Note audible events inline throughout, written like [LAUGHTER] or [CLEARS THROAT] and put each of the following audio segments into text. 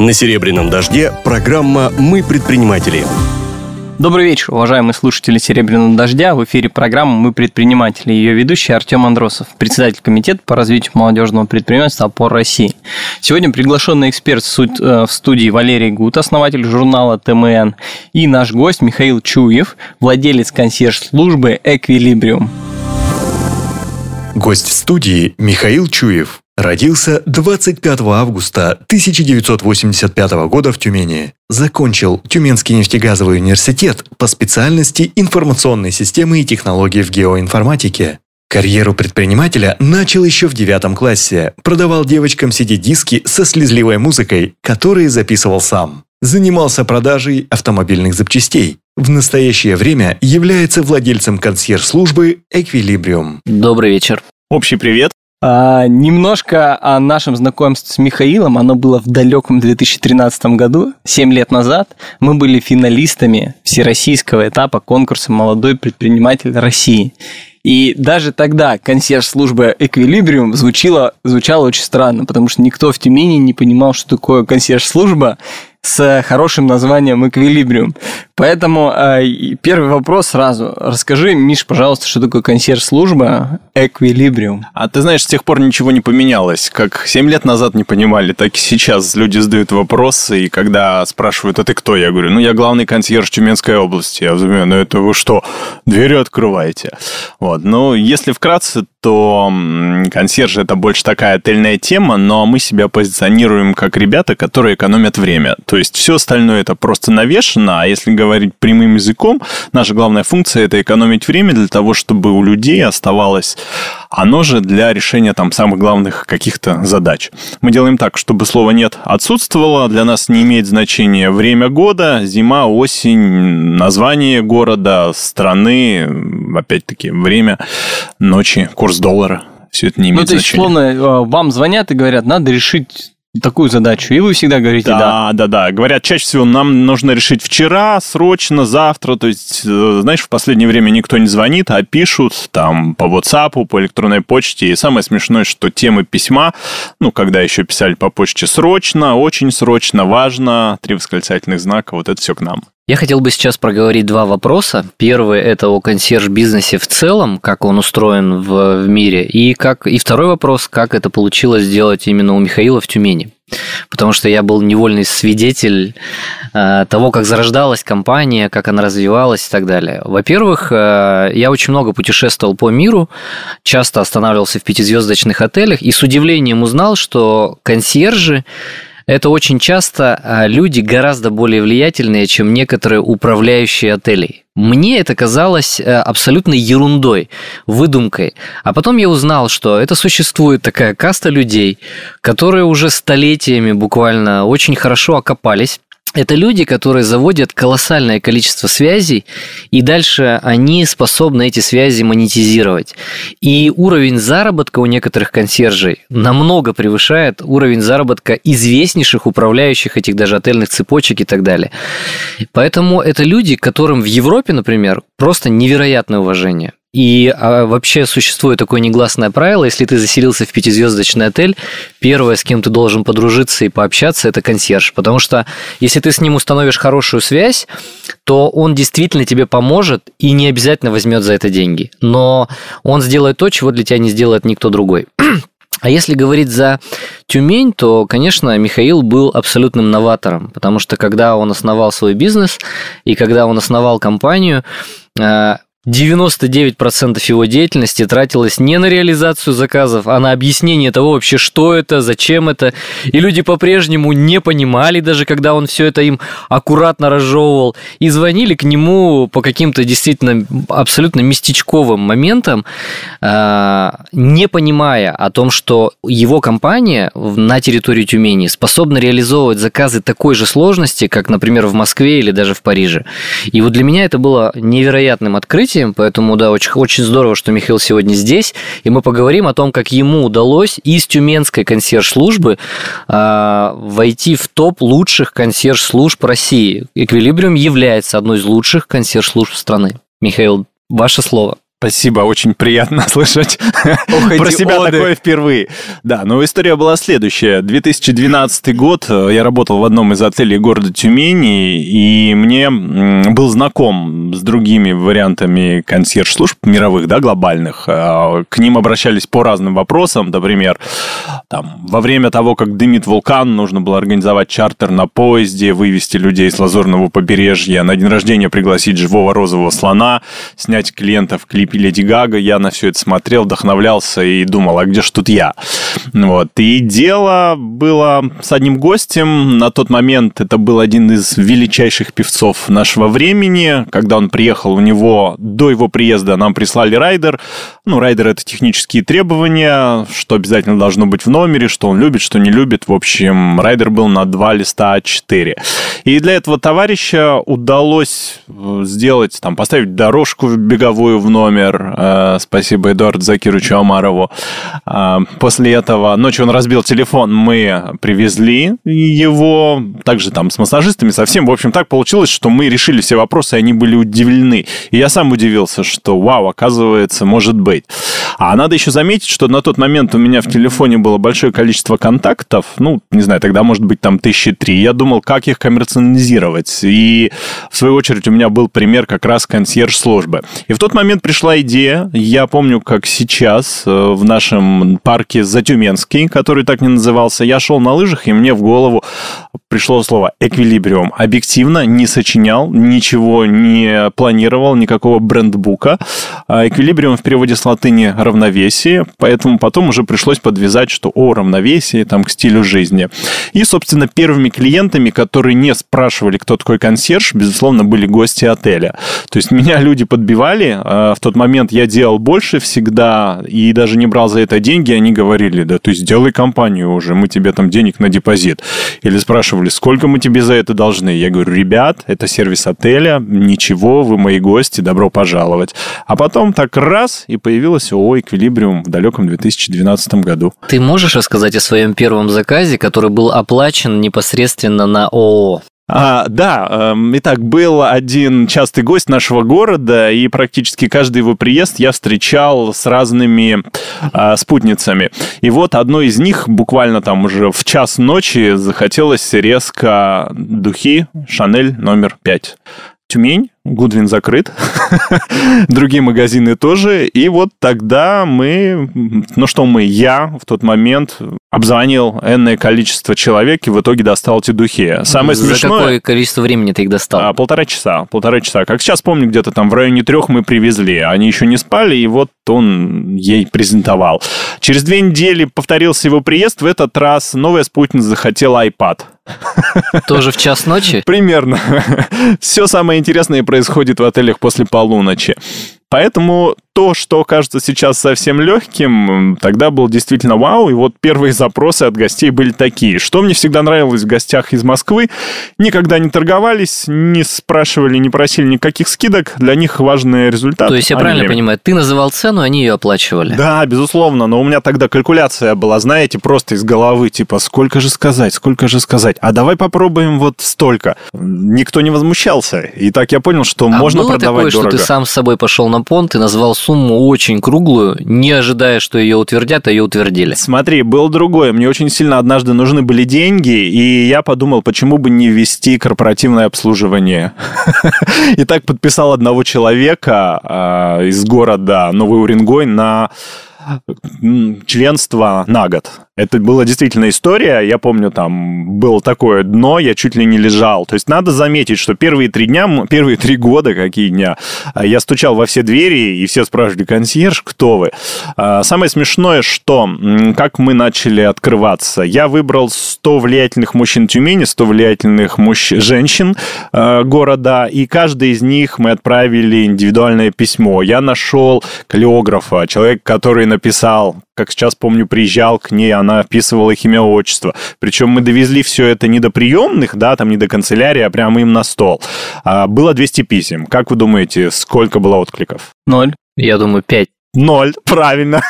На «Серебряном дожде» программа «Мы предприниматели». Добрый вечер, уважаемые слушатели «Серебряного дождя». В эфире программа «Мы предприниматели». Ее ведущий Артем Андросов, председатель комитета по развитию молодежного предпринимательства «Опор России». Сегодня приглашенный эксперт э, в студии Валерий Гут, основатель журнала ТМН, и наш гость Михаил Чуев, владелец консьерж-службы «Эквилибриум». Гость в студии Михаил Чуев. Родился 25 августа 1985 года в Тюмени. Закончил Тюменский нефтегазовый университет по специальности информационной системы и технологии в геоинформатике. Карьеру предпринимателя начал еще в девятом классе. Продавал девочкам CD-диски со слезливой музыкой, которые записывал сам. Занимался продажей автомобильных запчастей. В настоящее время является владельцем консьерж-службы «Эквилибриум». Добрый вечер. Общий привет. А, немножко о нашем знакомстве с Михаилом. Оно было в далеком 2013 году, 7 лет назад. Мы были финалистами всероссийского этапа конкурса «Молодой предприниматель России». И даже тогда консьерж-служба Эквилибриум звучала, звучала очень странно, потому что никто в Тюмени не понимал, что такое консьерж-служба, с хорошим названием «Эквилибриум». Поэтому э, первый вопрос сразу. Расскажи, Миш, пожалуйста, что такое консьерж-служба «Эквилибриум». А ты знаешь, с тех пор ничего не поменялось. Как 7 лет назад не понимали, так и сейчас люди задают вопросы, и когда спрашивают, а ты кто? Я говорю, ну, я главный консьерж Тюменской области. Я думаю, ну, это вы что, двери открываете? Вот. Ну, если вкратце, то консьерж это больше такая отельная тема, но мы себя позиционируем как ребята, которые экономят время. То есть все остальное это просто навешено, а если говорить прямым языком, наша главная функция это экономить время для того, чтобы у людей оставалось оно же для решения там самых главных каких-то задач. Мы делаем так, чтобы слова «нет» отсутствовало, для нас не имеет значения время года, зима, осень, название города, страны, опять-таки время, ночи, курс доллара. Все это не имеет ну, то есть, значения. условно, э, вам звонят и говорят, надо решить такую задачу, и вы всегда говорите да. Да, да, да. Говорят, чаще всего нам нужно решить вчера, срочно, завтра. То есть, э, знаешь, в последнее время никто не звонит, а пишут там по WhatsApp, по электронной почте. И самое смешное, что темы письма, ну, когда еще писали по почте срочно, очень срочно, важно, три восклицательных знака, вот это все к нам. Я хотел бы сейчас проговорить два вопроса. Первый – это о консьерж-бизнесе в целом, как он устроен в, в мире, и, как, и второй вопрос, как это получилось сделать именно у Михаила в Тюмени. Потому что я был невольный свидетель э, того, как зарождалась компания, как она развивалась и так далее. Во-первых, э, я очень много путешествовал по миру, часто останавливался в пятизвездочных отелях и с удивлением узнал, что консьержи это очень часто а, люди гораздо более влиятельные, чем некоторые управляющие отелей. Мне это казалось э, абсолютно ерундой, выдумкой. А потом я узнал, что это существует такая каста людей, которые уже столетиями буквально очень хорошо окопались это люди, которые заводят колоссальное количество связей, и дальше они способны эти связи монетизировать. И уровень заработка у некоторых консьержей намного превышает уровень заработка известнейших управляющих этих даже отельных цепочек и так далее. Поэтому это люди, которым в Европе, например, просто невероятное уважение. И а, вообще существует такое негласное правило, если ты заселился в пятизвездочный отель, первое, с кем ты должен подружиться и пообщаться, это консьерж. Потому что если ты с ним установишь хорошую связь, то он действительно тебе поможет и не обязательно возьмет за это деньги. Но он сделает то, чего для тебя не сделает никто другой. А если говорить за Тюмень, то, конечно, Михаил был абсолютным новатором, потому что когда он основал свой бизнес и когда он основал компанию, а, 99% его деятельности тратилось не на реализацию заказов, а на объяснение того вообще, что это, зачем это. И люди по-прежнему не понимали, даже когда он все это им аккуратно разжевывал, и звонили к нему по каким-то действительно абсолютно местечковым моментам, а, не понимая о том, что его компания на территории Тюмени способна реализовывать заказы такой же сложности, как, например, в Москве или даже в Париже. И вот для меня это было невероятным открытием, событием, поэтому, да, очень, очень здорово, что Михаил сегодня здесь, и мы поговорим о том, как ему удалось из тюменской консьерж-службы э, войти в топ лучших консьерж-служб России. Эквилибриум является одной из лучших консьерж-служб страны. Михаил, ваше слово. Спасибо, очень приятно [LAUGHS] слышать Ох, про себя оды. такое впервые. Да, но история была следующая. 2012 год, э, я работал в одном из отелей города Тюмени, и мне был знаком с другими вариантами консьерж-служб мировых, да, глобальных. Э, К ним обращались по разным вопросам, например, там, во время того, как дымит вулкан, нужно было организовать чартер на поезде, вывести людей с Лазурного побережья, на день рождения пригласить живого розового слона, снять клиента в клипе Леди Гага. Я на все это смотрел, вдохновлялся и думал, а где ж тут я? Вот. И дело было с одним гостем. На тот момент это был один из величайших певцов нашего времени. Когда он приехал, у него до его приезда нам прислали райдер. Ну, райдер — это технические требования, что обязательно должно быть в номере, что он любит, что не любит. В общем, райдер был на два листа А4. И для этого товарища удалось э, сделать, там, поставить дорожку беговую в номер. Э, Спасибо Эдуарду Закировичу Амарову. А, После этого ночью он разбил телефон, мы привезли его, также там с массажистами, совсем. В общем, так получилось, что мы решили все вопросы, и они были удивлены. И я сам удивился, что вау, оказывается, может быть. А надо еще заметить, что на тот момент у меня в телефоне было большое количество контактов, ну, не знаю, тогда, может быть, там тысячи три. Я думал, как их коммерциализировать. И, в свою очередь, у меня был пример как раз консьерж-службы. И в тот момент пришла идея, я помню, как сейчас э, в нашем парке Затюменский, который так не назывался, я шел на лыжах, и мне в голову пришло слово «эквилибриум». Объективно не сочинял, ничего не планировал, никакого брендбука. А Эквилибриум в переводе с латыни «равновесие», поэтому потом уже пришлось подвязать, что о равновесии там к стилю жизни. И, собственно, первыми клиентами, которые не спрашивали, кто такой консьерж, безусловно, были гости отеля. То есть меня люди подбивали, а в тот момент я делал больше всегда и даже не брал за это деньги, они говорили, да ты сделай компанию уже, мы тебе там денег на депозит. Или спрашивали, сколько мы тебе за это должны? Я говорю, ребят, это сервис отеля, ничего, вы мои гости, добро пожаловать. А потом так раз, и появилась ООО «Эквилибриум» в далеком 2012 году. Ты можешь рассказать о своем первом заказе, который был оплачен непосредственно на ООО? А, да, эм, итак, был один частый гость нашего города, и практически каждый его приезд я встречал с разными а, спутницами. И вот одной из них буквально там уже в час ночи захотелось резко духи Шанель номер 5. Тюмень, Гудвин закрыт, [LAUGHS] другие магазины тоже. И вот тогда мы, ну что мы, я в тот момент обзвонил энное количество человек и в итоге достал эти духи. Самое За смешное... какое количество времени ты их достал? А, полтора часа, полтора часа. Как сейчас помню, где-то там в районе трех мы привезли. Они еще не спали, и вот он ей презентовал. Через две недели повторился его приезд. В этот раз новая спутница захотела iPad. Тоже в час ночи? [LAUGHS] Примерно. Все самое интересное происходит в отелях после полуночи. Поэтому то, что кажется сейчас совсем легким, тогда был действительно вау. И вот первые запросы от гостей были такие. Что мне всегда нравилось в гостях из Москвы, никогда не торговались, не спрашивали, не просили никаких скидок. Для них важный результат. То есть я а правильно время. понимаю, ты называл цену, они ее оплачивали? Да, безусловно, но у меня тогда калькуляция была, знаете, просто из головы, типа, сколько же сказать, сколько же сказать, а давай попробуем вот столько. Никто не возмущался, и так я понял, что А можно было продавать такое, дорого. что ты сам с собой пошел на понт и назвал сумму очень круглую, не ожидая, что ее утвердят, а ее утвердили? Смотри, было другое. Мне очень сильно однажды нужны были деньги, и я подумал, почему бы не ввести корпоративное обслуживание. [LAUGHS] И так подписал одного человека а, из города Новый Уренгой на членство на год. Это была действительно история. Я помню, там было такое дно, я чуть ли не лежал. То есть надо заметить, что первые три дня, первые три года, какие дня, а, я стучал во все двери, и все спрашивали, консьерж, кто вы? А, Самое смешное, что как мы начали открываться. Я выбрал 100 влиятельных мужчин Тюмени, 100 влиятельных мужч... женщин э, города, и каждый из них мы отправили индивидуальное письмо. Я нашел каллиографа, человек, который написал, как сейчас помню, приезжал к ней, она вписывала их имя, отчество. Причем мы довезли все это не до приемных, да, там не до канцелярии, а прямо им на стол. А, было 200 писем. Как вы думаете, сколько было откликов? Ноль. Я думаю, 5. Ноль, правильно.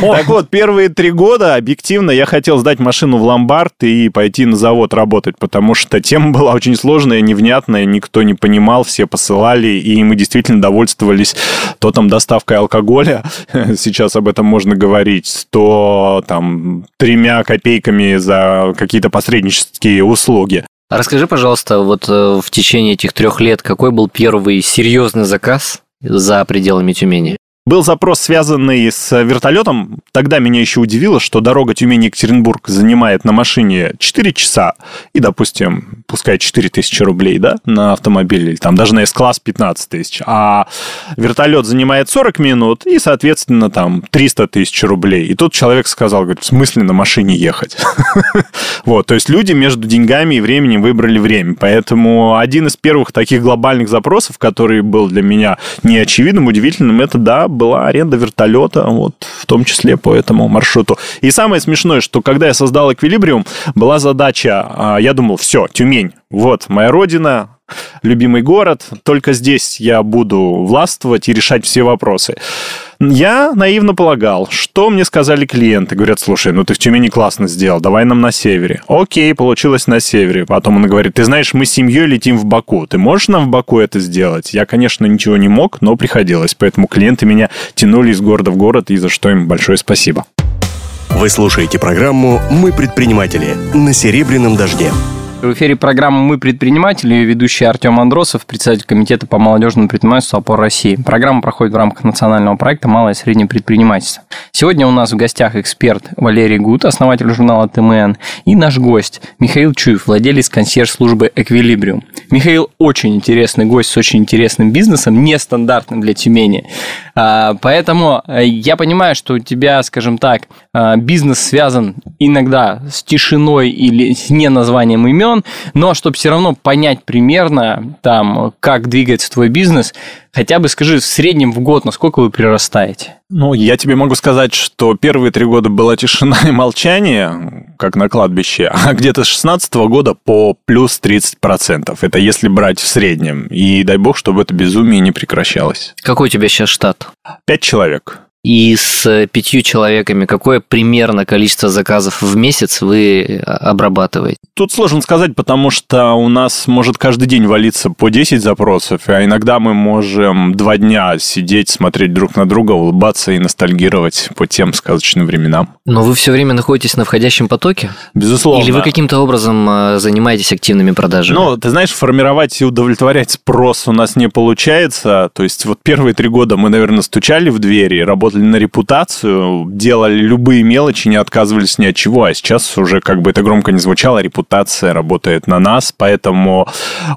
Так вот, первые три года объективно я хотел сдать машину в ломбард и пойти на завод работать, потому что тема была очень сложная, невнятная, никто не понимал, все посылали, и мы действительно довольствовались то там доставкой алкоголя, [LAUGHS] сейчас об этом можно говорить, то там тремя копейками за какие-то посреднические услуги. Расскажи, пожалуйста, вот э, в течение этих трех лет какой был первый серьезный заказ за пределами Тюмени? Был запрос, связанный с вертолетом. Тогда меня еще удивило, что дорога Тюмень-Екатеринбург занимает на машине 4 часа и, допустим, пускай 4 тысячи рублей, да, на автомобиль, или там даже на S-класс 15 тысяч. А вертолет занимает 40 минут и, соответственно, там 300 тысяч рублей. И тут человек сказал, говорит, в смысле на машине ехать? [LAUGHS] Вот, то есть люди между деньгами и временем выбрали время. Поэтому один из первых таких глобальных запросов, который был для меня неочевидным, удивительным, это, да, была аренда вертолета, вот, в том числе по этому маршруту. И самое смешное, что когда я создал Эквилибриум, была задача, а, я думал, все, Тюмень, вот, моя родина, любимый город, только здесь я буду властвовать и решать все вопросы. Я наивно полагал, что мне сказали клиенты. Говорят, слушай, ну ты в Тюмени классно сделал, давай нам на севере. Окей, получилось на севере. Потом он говорит, ты знаешь, мы с семьей летим в Баку. Ты можешь нам в Баку это сделать? Я, конечно, ничего не мог, но приходилось. Поэтому клиенты меня тянули из города в город, и за что им большое спасибо. Вы слушаете программу «Мы предприниматели» на «Серебряном дожде». В эфире программы «Мы предприниматели», ее ведущий Артем Андросов, председатель Комитета по молодежному предпринимательству «Опор России». Программа проходит в рамках национального проекта «Малое и среднее предпринимательство». Сегодня у нас в гостях эксперт Валерий Гуд, основатель журнала ТМН, и наш гость Михаил Чуев, владелец консьерж-службы «Эквилибриум». Михаил очень интересный гость с очень интересным бизнесом, нестандартным для Тюмени. А, поэтому э, я понимаю, что у тебя, скажем так, э, бизнес связан иногда с тишиной или с не названием имен, но чтобы все равно понять примерно, там, как двигается твой бизнес, хотя бы скажи в среднем в год, насколько вы прирастаете? Ну, я тебе могу сказать, что первые три года была тишина и молчание, как на кладбище, а где-то с 16 года по плюс 30%. Это если брать в среднем. И дай бог, чтобы это безумие не прекращалось. Какой у тебя сейчас штат? Пять человек. И с пятью человеками какое примерно количество заказов в месяц вы обрабатываете? Тут сложно сказать, потому что у нас может каждый день валиться по 10 запросов, а иногда мы можем два дня сидеть, смотреть друг на друга, улыбаться и ностальгировать по тем сказочным временам. Но вы все время находитесь на входящем потоке? Безусловно. Или вы каким-то образом э, занимаетесь активными продажами? Ну, ты знаешь, формировать и удовлетворять спрос у нас не получается. То есть вот первые три года мы, наверное, стучали в двери, работали работали на репутацию, делали любые мелочи, не отказывались ни от чего, а сейчас уже, как бы это громко не звучало, репутация работает на нас, поэтому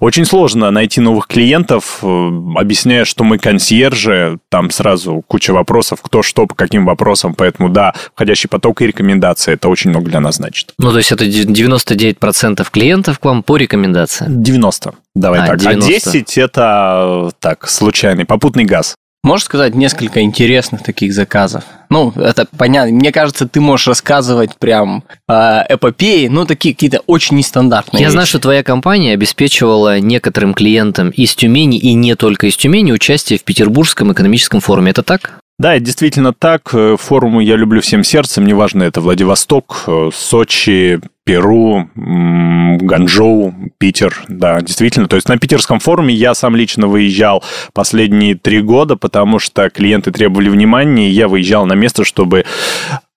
очень сложно найти новых клиентов, э, объясняя, что мы консьержи, там сразу куча вопросов, кто что, по каким вопросам, поэтому да, входящий поток и рекомендации, это очень много для нас значит. Ну, то есть это 99% клиентов к вам по рекомендациям? 90. Давай а, так. 90. А 10 это так, случайный, попутный газ. Можешь сказать несколько интересных таких заказов? Ну, это понятно. Мне кажется, ты можешь рассказывать прям э, эпопеи, ну, такие какие-то очень нестандартные. Я вещи. знаю, что твоя компания обеспечивала некоторым клиентам из Тюмени и не только из Тюмени участие в Петербургском экономическом форуме. Это так? Да, действительно так. Э, форумы я люблю всем сердцем, неважно, это Владивосток, э, Сочи, Перу, Ганчжоу, Питер, да, действительно. То есть на питерском форуме я сам лично выезжал последние три года, потому что клиенты требовали внимания, и я выезжал на место, чтобы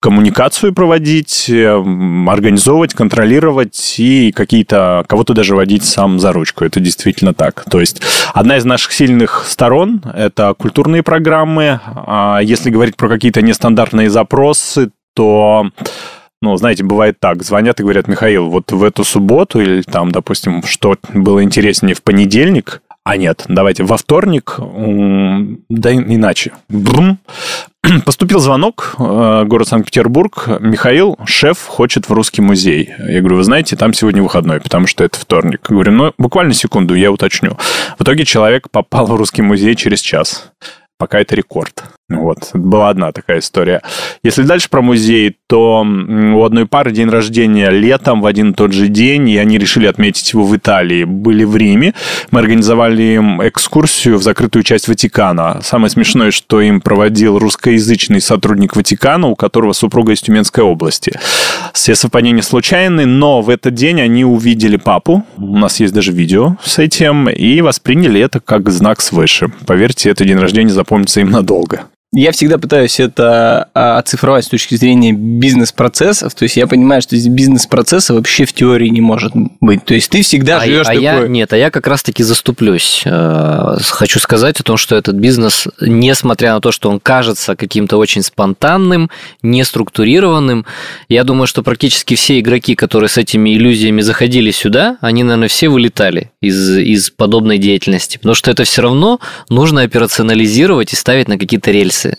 коммуникацию проводить, эм, организовывать, контролировать и какие-то, кого-то даже водить сам за ручку. Это действительно так. То есть одна из наших сильных сторон – это культурные программы. А если говорить про какие-то нестандартные запросы, то ну, знаете, бывает так, звонят и говорят, Михаил, вот в эту субботу или там, допустим, что было интереснее в понедельник, а нет, давайте во вторник, да иначе. Брум. [CLEARS THROAT] Поступил звонок, э, город Санкт-Петербург, Михаил, шеф, хочет в русский музей. Я говорю, вы знаете, там сегодня выходной, потому что это вторник. Я говорю, ну, буквально секунду, я уточню. В итоге человек попал в русский музей через час. Пока это рекорд. Вот, была одна такая история. Если дальше про музей, то у одной пары день рождения летом в один и тот же день, и они решили отметить его в Италии. Были в Риме, мы организовали им экскурсию в закрытую часть Ватикана. Самое смешное, что им проводил русскоязычный сотрудник Ватикана, у которого супруга из Тюменской области. Все совпадения случайны, но в этот день они увидели папу, у нас есть даже видео с этим, и восприняли это как знак свыше. Поверьте, этот день рождения запомнится им надолго. Я всегда пытаюсь это а, оцифровать с точки зрения бизнес-процессов. То есть я понимаю, что здесь бизнес-процесса вообще в теории не может быть. То есть ты всегда а живешь а такой... Я, нет, а я как раз-таки заступлюсь. Э, хочу сказать о том, что этот бизнес, несмотря на то, что он кажется каким-то очень спонтанным, неструктурированным, я думаю, что практически все игроки, которые с этими иллюзиями заходили сюда, они, наверное, все вылетали из, из подобной деятельности. Потому что это все равно нужно операционализировать и ставить на какие-то рельсы инвестиции.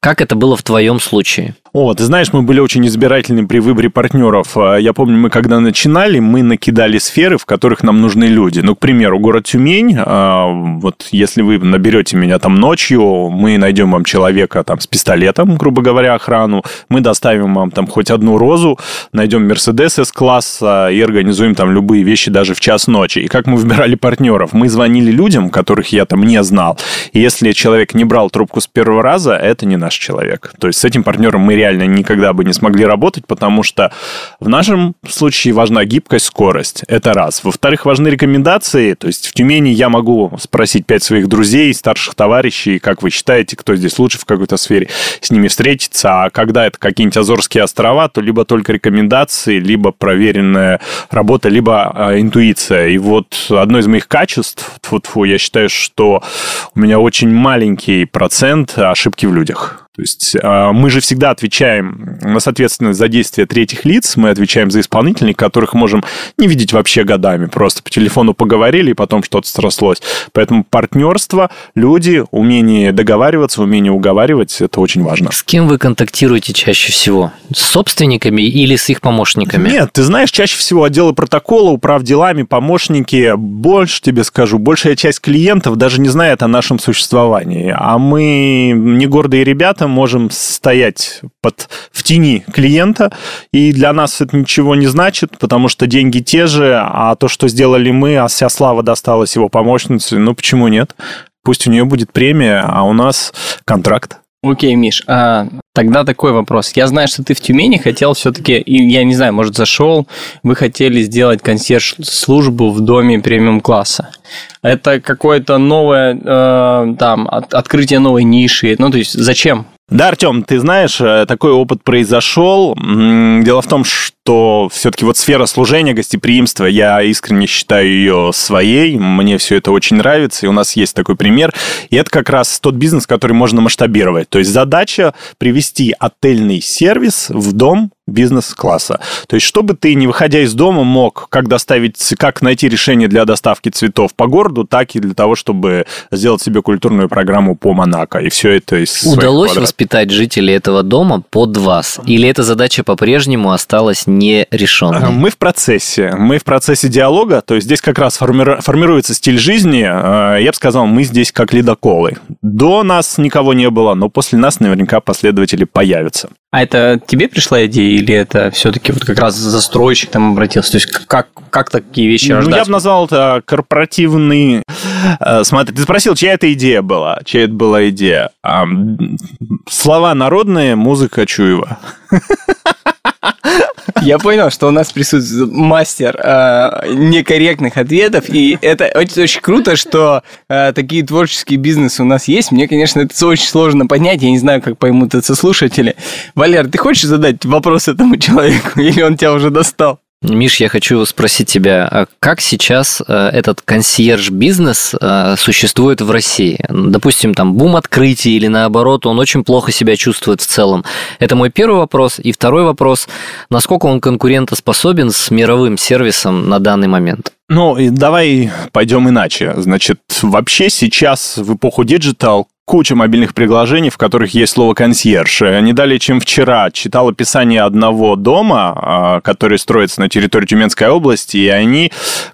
Как это было в твоем случае? О, ты знаешь, мы были очень избирательны при выборе партнеров. А, я помню, мы когда начинали, мы накидали сферы, в которых нам нужны люди. Ну, к примеру, город Тюмень, а, вот если вы наберете меня там ночью, мы найдем вам человека там с пистолетом, грубо говоря, охрану, мы доставим вам там хоть одну розу, найдем Мерседес С-класса и организуем там любые вещи даже в час ночи. И как мы выбирали партнеров? Мы звонили людям, которых я там не знал. И если человек не брал трубку с первого раза, это не наш человек. То есть с этим партнером мы реально никогда бы не смогли работать, потому что в нашем случае важна гибкость, скорость. Это раз. Во-вторых, важны рекомендации. То есть в Тюмени я могу спросить пять своих друзей, старших товарищей, как вы считаете, кто здесь лучше в какой-то сфере, с ними встретиться. А когда это какие-нибудь Азорские острова, то либо только рекомендации, либо проверенная работа, либо э, интуиция. И вот одно из моих качеств, тьфу -тьфу, я считаю, что у меня очень маленький процент ошибки в людях. То есть а, мы же всегда отвечаем на ответственность за действия третьих лиц, мы отвечаем за исполнителей, которых можем не видеть вообще годами. Просто по телефону поговорили, и потом что-то срослось. Поэтому партнерство, люди, умение договариваться, умение уговаривать, это очень важно. С кем вы контактируете чаще всего? С собственниками или с их помощниками? Нет, ты знаешь, чаще всего отделы протокола, управ делами, помощники, больше тебе скажу, большая часть клиентов даже не знает о нашем существовании. А мы не гордые ребята, можем стоять под, в тени клиента, и для нас это ничего не значит, потому что деньги те же, а то, что сделали мы, а вся слава досталась его помощнице, ну почему нет? Пусть у нее будет премия, а у нас контракт. Окей, Миш, а тогда такой вопрос. Я знаю, что ты в Тюмени хотел все-таки, я не знаю, может, зашел, вы хотели сделать консьерж-службу в доме премиум-класса. Это какое-то новое, э, там, от, открытие новой ниши. Ну, то есть, зачем? Да, Артем, ты знаешь, э, такой опыт произошел. Дело в том, что все-таки вот сфера служения, гостеприимства, я искренне считаю ее своей, мне все это очень нравится, и у нас есть такой пример. И это как раз тот бизнес, который можно масштабировать. То есть задача привести отельный сервис в дом бизнес-класса. То есть, чтобы ты, не выходя из дома, мог как доставить, как найти решение для доставки цветов по городу, так и для того, чтобы сделать себе культурную программу по Монако. И все это из Удалось воспитать жителей этого дома под вас? Или эта задача по-прежнему осталась нерешенной? Мы в процессе. Мы в процессе диалога. То есть, здесь как раз форми- формируется стиль жизни. Э, я бы сказал, мы здесь как ледоколы. До нас никого не было, но после нас наверняка последователи появятся. А это тебе пришла идея или это все-таки вот как раз застройщик там обратился? То есть как, как такие вещи рождаются? Ну, я бы назвал это корпоративный... Э, смотри, ты спросил, чья это идея была? Чья это была идея? Слова народные, музыка Чуева. [LAUGHS] Я понял, что у нас присутствует мастер э, некорректных ответов, и это очень, очень круто, что э, такие творческие бизнесы у нас есть. Мне, конечно, это очень сложно понять, я не знаю, как поймут это слушатели. Валер, ты хочешь задать вопрос этому человеку, [LAUGHS] или он тебя уже достал? Миш, я хочу спросить тебя, а как сейчас э, этот консьерж-бизнес э, существует в России? Допустим, там бум открытий или наоборот, он очень плохо себя чувствует в целом. Это мой первый вопрос. И второй вопрос, насколько он конкурентоспособен с мировым сервисом на данный момент? Ну, давай пойдем иначе. Значит, вообще сейчас в эпоху digital куча мобильных приложений, в которых есть слово «консьерж». Не далее, чем вчера, читал описание одного дома, а, который строится на территории Тюменской области, и они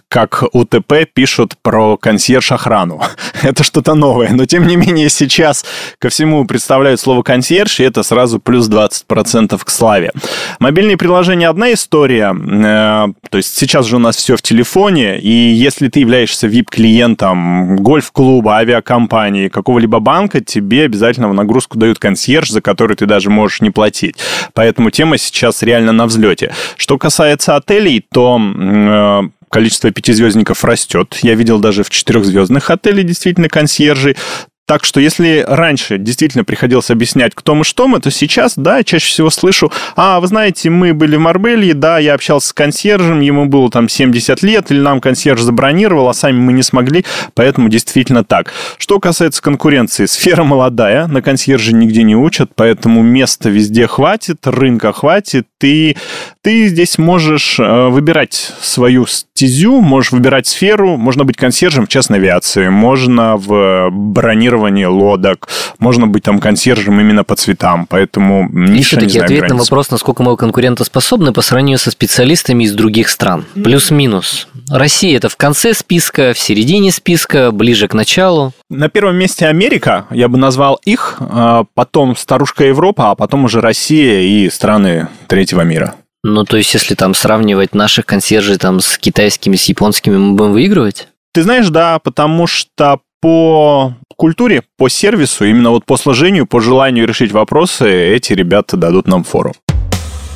как УТП пишут про консьерж-охрану. [LAUGHS] это что-то новое. Но, тем не менее, сейчас ко всему представляют слово консьерж, и это сразу плюс 20% к славе. Мобильные приложения – одна история. Э, то есть сейчас же у нас все в телефоне, и если ты являешься VIP-клиентом гольф-клуба, авиакомпании, какого-либо банка, тебе обязательно в нагрузку дают консьерж, за который ты даже можешь не платить. Поэтому тема сейчас реально на взлете. Что касается отелей, то э, количество пятизвездников растет. Я видел даже в четырехзвездных отелях действительно консьержи. Так что если раньше действительно приходилось объяснять, кто мы, что мы, то сейчас, да, чаще всего слышу, а, вы знаете, мы были в Марбелье, да, я общался с консьержем, ему было там 70 лет, или нам консьерж забронировал, а сами мы не смогли, поэтому действительно так. Что касается конкуренции, сфера [LAUGHS] молодая, на консьерже нигде не учат, поэтому места везде хватит, рынка хватит, и ты здесь можешь э, выбирать свою стезю, можешь выбирать сферу, можно быть консьержем в частной авиации, можно в бронировании бронирование лодок, можно быть там консьержем именно по цветам, поэтому ниша, И все-таки ответ границ. на вопрос, насколько мы конкурентоспособны по сравнению со специалистами из других стран. Плюс-минус. Россия это в конце списка, в середине списка, ближе к началу. На первом месте Америка, я бы назвал их, а потом старушка Европа, а потом уже Россия и страны третьего мира. Ну, то есть, если там сравнивать наших консьержей там с китайскими, с японскими, мы будем выигрывать? Ты знаешь, да, потому что по культуре, по сервису, именно вот по сложению, по желанию решить вопросы, эти ребята дадут нам фору.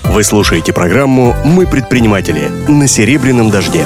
Вы слушаете программу «Мы предприниматели» на «Серебряном дожде».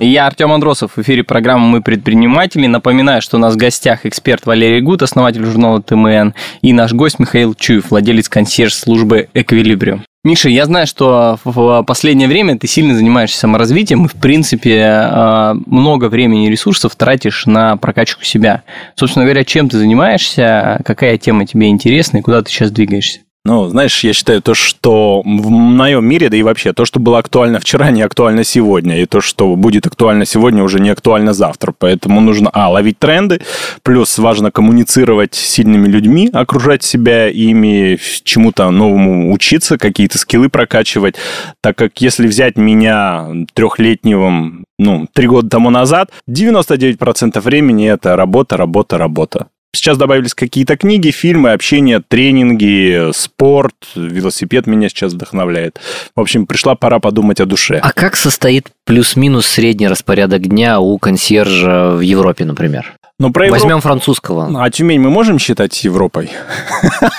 Я Артем Андросов, в эфире программы «Мы предприниматели». Напоминаю, что у нас в гостях эксперт Валерий Гуд, основатель журнала ТМН, и наш гость Михаил Чуев, владелец консьерж-службы «Эквилибриум». Миша, я знаю, что в последнее время ты сильно занимаешься саморазвитием и, в принципе, э, много времени и ресурсов тратишь на прокачку себя. Собственно говоря, чем ты занимаешься, какая тема тебе интересна и куда ты сейчас двигаешься? Ну, знаешь, я считаю то, что в моем мире, да и вообще, то, что было актуально вчера, не актуально сегодня. И то, что будет актуально сегодня, уже не актуально завтра. Поэтому нужно, а, ловить тренды, плюс важно коммуницировать с сильными людьми, окружать себя ими, чему-то новому учиться, какие-то скиллы прокачивать. Так как если взять меня трехлетнего, ну, три года тому назад, 99% времени это работа, работа, работа. Сейчас добавились какие-то книги, фильмы, общение, тренинги, спорт, велосипед меня сейчас вдохновляет. В общем, пришла пора подумать о душе. А как состоит плюс-минус средний распорядок дня у консьержа в Европе, например? Но про Европу... Возьмем французского. А Тюмень мы можем считать Европой?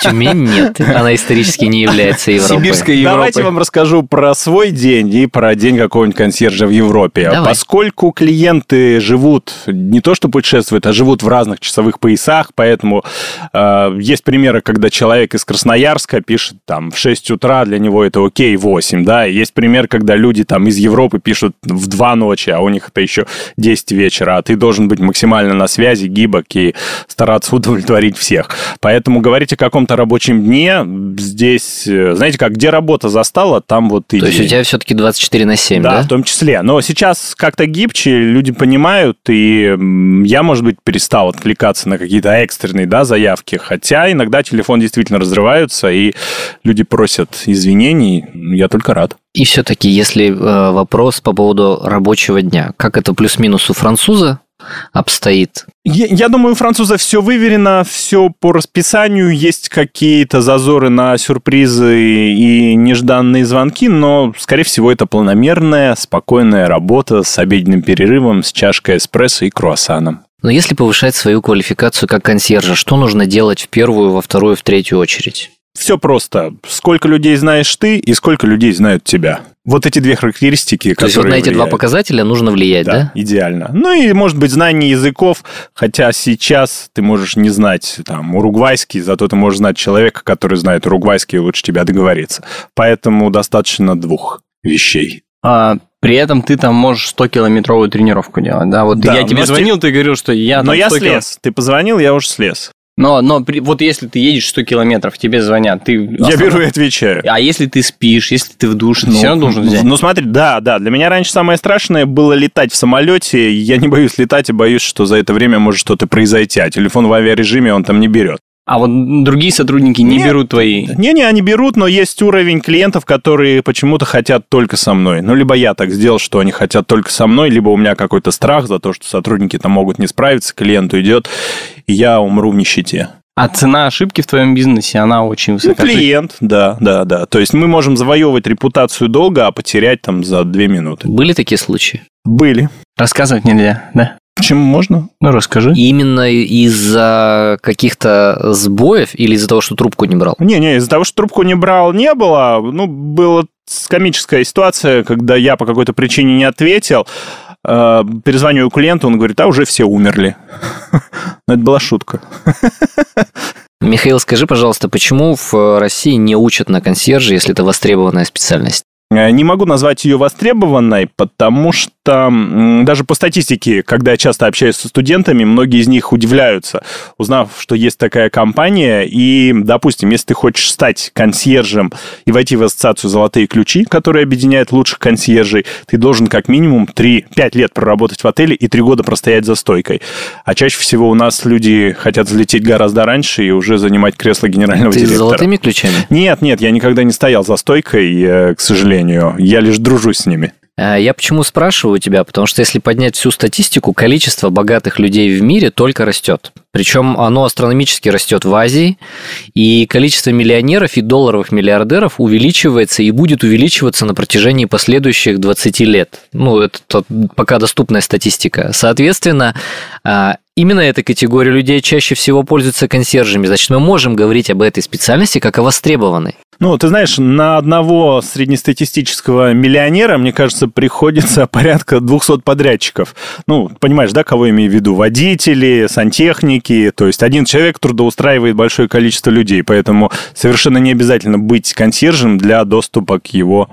Тюмень нет, она исторически не является Европой. Сибирской Европой. Давайте вам расскажу про свой день и про день какого-нибудь консьержа в Европе. Давай. Поскольку клиенты живут, не то что путешествуют, а живут в разных часовых поясах, поэтому э, есть примеры, когда человек из Красноярска пишет там в 6 утра, для него это окей, 8, да, есть пример, когда люди там из Европы пишут в 2 ночи, а у них это еще 10 вечера, а ты должен быть максимально на связи связи, гибок и стараться удовлетворить всех. Поэтому говорить о каком-то рабочем дне здесь, э, знаете как, где работа застала, там вот и То есть у тебя все-таки 24 на 7, да? Да, в том числе. Но сейчас как-то гибче, люди понимают, и я, может быть, перестал откликаться на какие-то экстренные да, заявки, хотя иногда телефон действительно разрываются, и люди просят извинений, я только рад. И все-таки, если э, вопрос по поводу рабочего дня, как это плюс-минус у француза обстоит? Я, я думаю, у француза все выверено, все по расписанию, есть какие-то зазоры на сюрпризы и нежданные звонки, но, скорее всего, это планомерная, спокойная работа с обеденным перерывом, с чашкой эспрессо и круассаном. Но если повышать свою квалификацию как консьержа, что нужно делать в первую, во вторую, в третью очередь? Все просто. Сколько людей знаешь ты и сколько людей знают тебя. Вот эти две характеристики, То которые есть вот на эти влияют. два показателя нужно влиять, да, да? идеально. Ну и, может быть, знание языков, хотя сейчас ты можешь не знать там уругвайский, зато ты можешь знать человека, который знает уругвайский и лучше тебя договориться. Поэтому достаточно двух вещей. А, при этом ты там можешь 100-километровую тренировку делать, да? Вот да, я тебе звонил, ты говорил, что я Но я слез. Ты позвонил, я уже слез. Но, но при- вот если ты едешь 100 километров, тебе звонят, ты... Я беру и отвечаю. А если ты спишь, если ты в душ, ты все равно должен взять. Ну, смотри, да, да. Для меня раньше самое страшное было летать в самолете. Я не боюсь летать и боюсь, что за это время может что-то произойти. А телефон в авиарежиме он там не берет. А вот другие сотрудники не Нет. берут твои. Не-не, они берут, но есть уровень клиентов, которые почему-то хотят только со мной. Ну, либо я так сделал, что они хотят только со мной, либо у меня какой-то страх за то, что сотрудники там могут не справиться, клиент уйдет, и я умру в нищете. А цена ошибки в твоем бизнесе, она очень Ну, высока. клиент, да, да, да. То есть мы можем завоевывать репутацию долго, а потерять там за две минуты. Были такие случаи? Были. Рассказывать нельзя, да? Почему можно? Ну, расскажи. Именно из-за каких-то сбоев или из-за того, что трубку не брал? Не-не, из-за того, что трубку не брал, не было. Ну, была комическая ситуация, когда я по какой-то причине не ответил. Э, Перезваниваю клиенту, он говорит, а уже все умерли. [LAUGHS] Но это была шутка. [LAUGHS] Михаил, скажи, пожалуйста, почему в России не учат на консьерже, если это востребованная специальность? Э, Не могу назвать ее востребованной, потому что м, даже по статистике, когда я часто общаюсь со студентами, многие из них удивляются, узнав, что есть такая компания. И, допустим, если ты хочешь стать консьержем и войти в ассоциацию «Золотые ключи», которая объединяет лучших консьержей, ты должен как минимум 3-5 лет проработать в отеле и 3 года простоять за стойкой. А чаще всего у нас люди хотят взлететь гораздо раньше и уже занимать кресло генерального Ты с директора. золотыми ключами? Нет, нет, я никогда не стоял за стойкой, э, к сожалению. Я лишь дружусь с ними. А Я почему спрашиваю тебя? Потому что если поднять всю статистику, количество богатых людей в мире только растет. Причем оно астрономически растет в Азии, и количество миллионеров и долларовых миллиардеров увеличивается и будет увеличиваться на протяжении последующих 20 лет. Ну, это тот- пока доступная статистика. Соответственно, а, именно эта категория людей чаще всего пользуется консьержами. Значит, мы можем говорить об этой специальности как о востребованной. Ну, ты знаешь, на одного среднестатистического миллионера, мне кажется, приходится [LAUGHS] порядка 200 подрядчиков. Ну, понимаешь, да, кого имею в виду? Водители, сантехники. То есть один человек трудоустраивает большое количество людей, поэтому совершенно не обязательно быть консьержем для доступа к его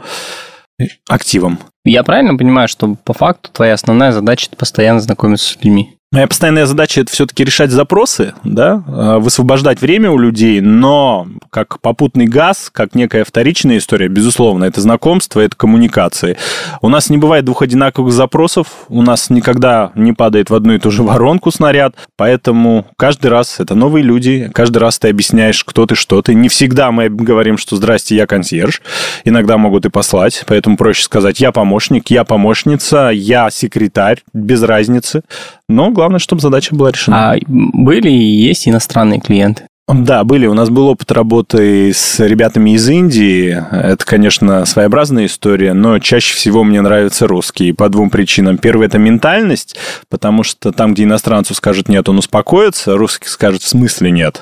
активам. Я правильно понимаю, что по факту твоя основная задача постоянно знакомиться с людьми? Моя постоянная задача это все-таки решать запросы, да, э, высвобождать время у людей, но как попутный газ, как некая вторичная история, безусловно, это знакомство, это коммуникации. У нас не бывает двух одинаковых запросов, у нас никогда не падает в одну и ту же воронку снаряд, поэтому каждый раз это новые люди, каждый раз ты объясняешь, кто ты, что ты. Не всегда мы говорим, что «здрасте, я консьерж», иногда могут и послать, поэтому проще сказать «я помощник», «я помощница», «я секретарь», без разницы. Но главное, чтобы задача была решена. А были и есть иностранные клиенты? Да, были. У нас был опыт работы с ребятами из Индии. Это, конечно, своеобразная история, но чаще всего мне нравятся русские по двум причинам. Первый – это ментальность, потому что там, где иностранцу скажут «нет», он успокоится, русский скажет «в смысле нет?».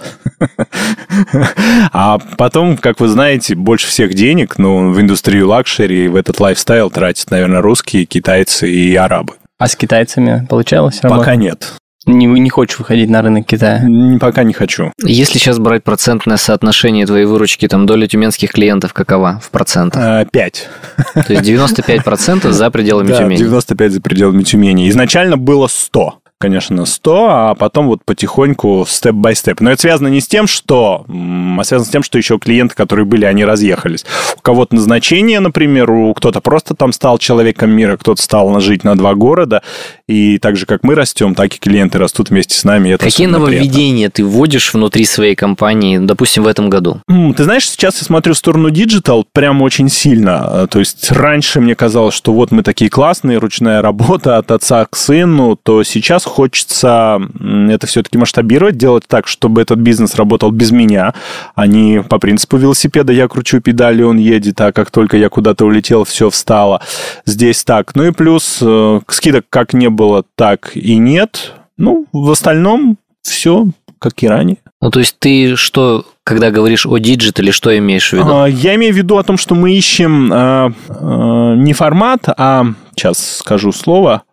А потом, как вы знаете, больше всех денег ну, в индустрию luxury, в этот lifestyle тратят, наверное, русские, китайцы и арабы. А с китайцами получалось работать? Пока нет. Не, не хочешь выходить на рынок Китая? Пока не хочу. Если сейчас брать процентное соотношение твоей выручки, там доля тюменских клиентов какова в процентах? А, Пять. То есть 95% за пределами [LAUGHS] Да, Тюмени. 95 за пределами Тюмени. Изначально было 100. Конечно, 100, а потом вот потихоньку step by step. Но это связано не с тем, что... А связано с тем, что еще клиенты, которые были, они разъехались. У кого-то назначение, например, у кто-то просто там стал человеком мира, кто-то стал жить на два города. И так же, как мы растем, так и клиенты растут вместе с нами. Это Какие особенно приятно. нововведения ты вводишь внутри своей компании, допустим, в этом году? Ты знаешь, сейчас я смотрю в сторону диджитал прям очень сильно. А, То есть раньше мне казалось, что вот мы такие классные, ручная работа от отца к сыну, то сейчас хочется это все-таки масштабировать, делать так, чтобы этот бизнес работал без меня, а не по принципу велосипеда я кручу педали, он едет, а как только я куда-то улетел, все встало. Здесь так. Ну и плюс э, скидок как не было, так и нет. Ну, в остальном все как и ранее. Ну, то есть ты что, когда говоришь о digital е, что имеешь в виду? А, Я имею в виду о том, что мы ищем а, а, не формат, а сейчас скажу слово.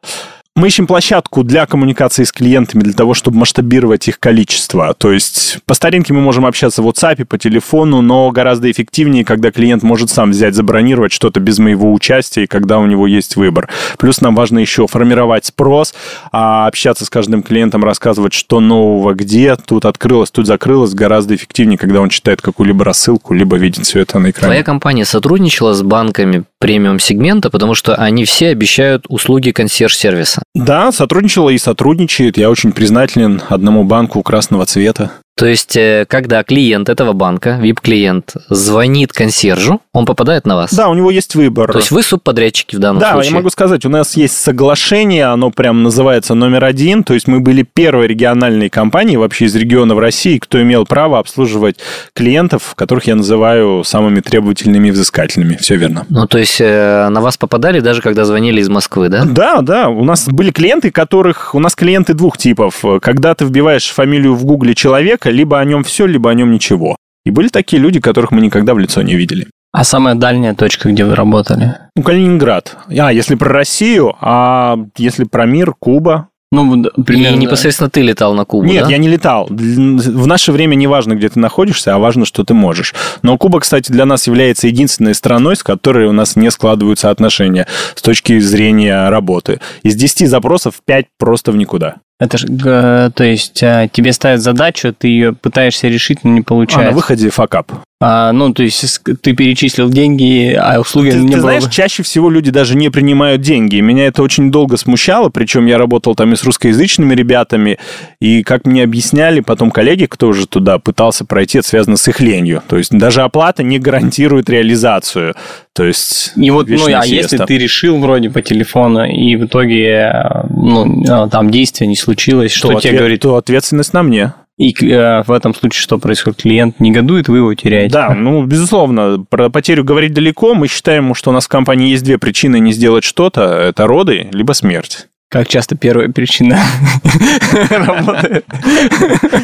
Мы ищем площадку для коммуникации с клиентами, для того, чтобы масштабировать их количество. То есть по старинке мы можем общаться в WhatsApp, по телефону, но гораздо эффективнее, когда клиент может сам взять, забронировать что-то без моего участия, и когда у него есть выбор. Плюс нам важно еще формировать спрос, а общаться с каждым клиентом, рассказывать, что нового, где, тут открылось, тут закрылось, гораздо эффективнее, когда он читает какую-либо рассылку, либо видит все это на экране. Твоя компания сотрудничала с банками премиум-сегмента, потому что они все обещают услуги консьерж-сервиса. Да, сотрудничала и сотрудничает. Я очень признателен одному банку красного цвета. То есть, э, когда клиент этого банка, VIP-клиент, звонит консьержу, он попадает на вас? Да, у него есть выбор. То есть вы субподрядчики в данном да, случае? Да, я могу сказать, у нас есть соглашение, оно прям называется номер один, то есть мы были первой региональной компанией вообще из региона в России, кто имел право обслуживать клиентов, которых я называю самыми требовательными и взыскательными. Все верно. Ну, то есть э, на вас попадали даже когда звонили из Москвы, да? Да, да. У нас были клиенты, которых... У нас клиенты двух типов. Когда ты вбиваешь фамилию в гугле человека, человека, либо о нем все, либо о нем ничего. И были такие люди, которых мы никогда в лицо не видели. А самая дальняя точка, где вы работали? Ну, Калининград. А, если про Россию, а если про мир, Куба. Ну, примерно... И непосредственно ты летал на Кубу, Нет, да? я не летал. В наше время не важно, где ты находишься, а важно, что ты можешь. Но Куба, кстати, для нас является единственной страной, с которой у нас не складываются отношения с точки зрения работы. Из 10 запросов 5 просто в никуда. Это же, то есть, а, тебе ставят задачу, ты ее пытаешься решить, но не получается. А на выходе факап. А, ну, то есть, ты перечислил деньги, а услуги ты, не ты было. знаешь, чаще всего люди даже не принимают деньги. Меня это очень долго смущало, причем я работал там и с русскоязычными ребятами, и как мне объясняли потом коллеги, кто уже туда пытался пройти, это связано с их ленью. То есть, даже оплата не гарантирует реализацию. То есть, и вот, ну, а если ты решил вроде по телефону, и в итоге, ну, там действия не случилось, что то тебе ответ, говорит? То ответственность на мне. И э, в этом случае что происходит? Клиент негодует, вы его теряете. Да, ну, безусловно, про потерю говорить далеко. Мы считаем, что у нас в компании есть две причины не сделать что-то. Это роды, либо смерть. Как часто первая причина [LAUGHS] работает?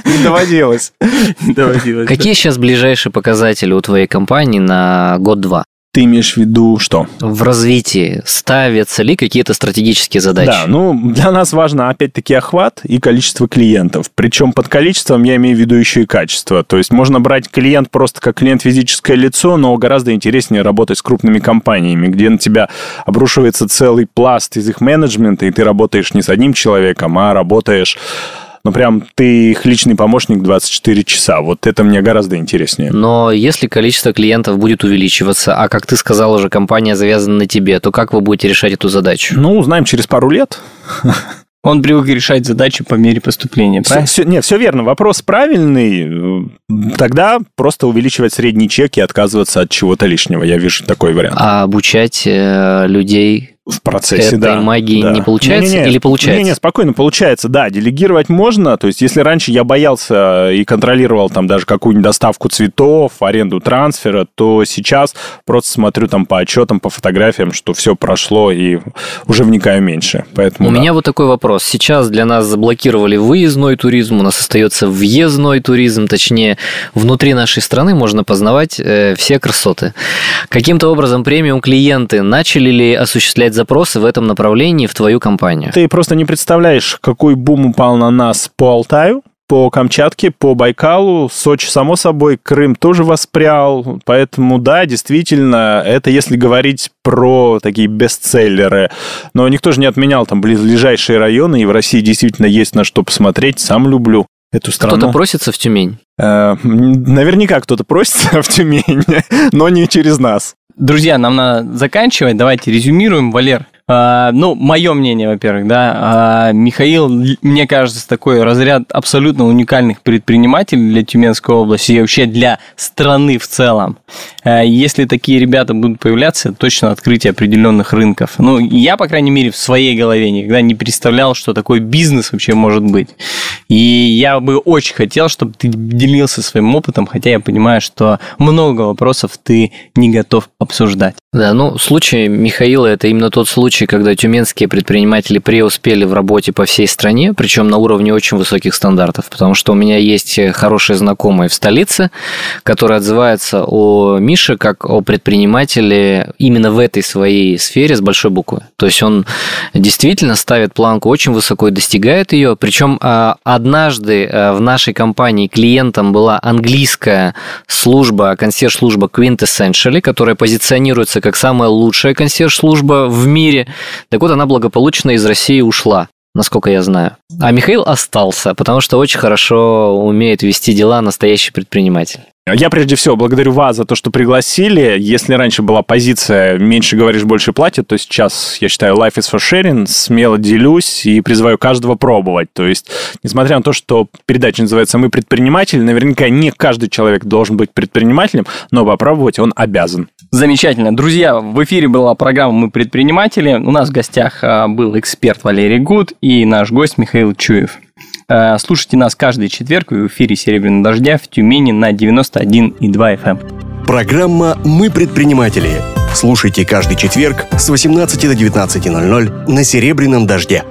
Не доводилось. доводилось. Какие сейчас ближайшие показатели у твоей компании на год-два? Ты имеешь в виду что? В развитии ставятся ли какие-то стратегические задачи? Да, ну, для нас важно, опять-таки, охват и количество клиентов. Причем под количеством я имею в виду еще и качество. То есть можно брать клиент просто как клиент физическое лицо, но гораздо интереснее работать с крупными компаниями, где на тебя обрушивается целый пласт из их менеджмента, и ты работаешь не с одним человеком, а работаешь ну, прям ты их личный помощник 24 часа. Вот это мне гораздо интереснее. Но если количество клиентов будет увеличиваться, а как ты сказал уже, компания завязана на тебе, то как вы будете решать эту задачу? Ну, узнаем через пару лет. [LAUGHS] Он привык решать задачи по мере поступления, правильно? Все, все, нет, все верно. Вопрос правильный. Тогда просто увеличивать средний чек и отказываться от чего-то лишнего. Я вижу такой вариант. А обучать э, людей в процессе, этой да. магии да. не получается не, не, не, или получается? Не, не, спокойно получается, да. Делегировать можно. То есть, если раньше я боялся и контролировал там даже какую-нибудь доставку цветов, аренду трансфера, то сейчас просто смотрю там по отчетам, по фотографиям, что все прошло и уже вникаю меньше. Поэтому, у да. меня вот такой вопрос. Сейчас для нас заблокировали выездной туризм, у нас остается въездной туризм, точнее, внутри нашей страны можно познавать э, все красоты. Каким-то образом премиум клиенты начали ли осуществлять запросы в этом направлении в твою компанию? Ты просто не представляешь, какой бум упал на нас по Алтаю, по Камчатке, по Байкалу, Сочи, само собой, Крым тоже воспрял. Поэтому, да, действительно, это если говорить про такие бестселлеры. Но никто же не отменял там близлежащие районы, и в России действительно есть на что посмотреть. Сам люблю эту страну. Кто-то просится в Тюмень? Э, наверняка кто-то просится [LAUGHS] в Тюмень, но не через нас. Друзья, нам надо заканчивать. Давайте резюмируем. Валер, ну, мое мнение, во-первых, да, э, Михаил, мне кажется, такой разряд абсолютно уникальных предпринимателей для Тюменской области и вообще для страны в целом. Э, если такие ребята будут появляться, точно открытие определенных рынков. Ну, я, по крайней мере, в своей голове никогда не представлял, что такой бизнес вообще может быть. И я бы очень хотел, чтобы ты делился своим опытом, хотя я понимаю, что много вопросов ты не готов обсуждать. Да, ну, случай Михаила – это именно тот случай, случай, когда тюменские предприниматели преуспели в работе по всей стране, причем на уровне очень высоких стандартов, потому что у меня есть хорошие знакомые в столице, которые отзываются о Мише как о предпринимателе именно в этой своей сфере с большой буквы. То есть он действительно ставит планку очень высоко и достигает ее. Причем а, однажды а, в нашей компании клиентом была английская служба, консьерж-служба Quintessentially, которая позиционируется как самая лучшая консьерж-служба в мире. Так вот, она благополучно из России ушла насколько я знаю. А Михаил остался, потому что очень хорошо умеет вести дела настоящий предприниматель. Я прежде всего благодарю вас за то, что пригласили. Если раньше была позиция «меньше говоришь, больше платят», то сейчас, я считаю, life is for sharing, смело делюсь и призываю каждого пробовать. То есть, несмотря на то, что передача называется «Мы предприниматели», наверняка не каждый человек должен быть предпринимателем, но попробовать он обязан. Замечательно. Друзья, в эфире была программа «Мы предприниматели». У нас в гостях а, был эксперт Валерий Гуд и наш гость Михаил Чуев. Э, слушайте нас каждый четверг в эфире «Серебряного дождя» в Тюмени на 91,2 FM. Эм. Программа «Мы предприниматели». Слушайте каждый четверг с 18 до 19.00 на «Серебряном дожде».